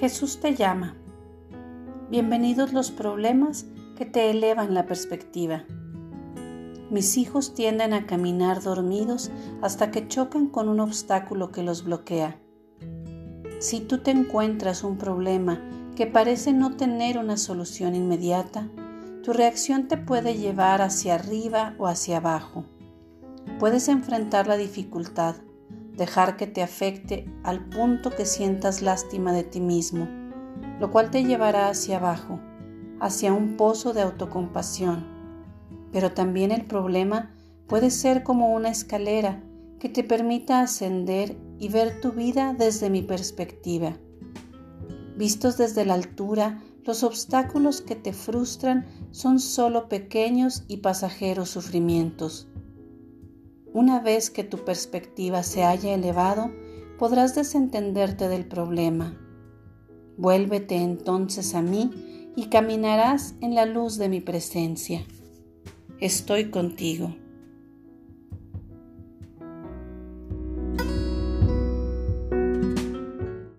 Jesús te llama. Bienvenidos los problemas que te elevan la perspectiva. Mis hijos tienden a caminar dormidos hasta que chocan con un obstáculo que los bloquea. Si tú te encuentras un problema que parece no tener una solución inmediata, tu reacción te puede llevar hacia arriba o hacia abajo. Puedes enfrentar la dificultad, dejar que te afecte al punto que sientas lástima de ti mismo, lo cual te llevará hacia abajo, hacia un pozo de autocompasión. Pero también el problema puede ser como una escalera que te permita ascender y ver tu vida desde mi perspectiva. Vistos desde la altura, los obstáculos que te frustran son solo pequeños y pasajeros sufrimientos. Una vez que tu perspectiva se haya elevado, podrás desentenderte del problema. Vuélvete entonces a mí y caminarás en la luz de mi presencia. Estoy contigo.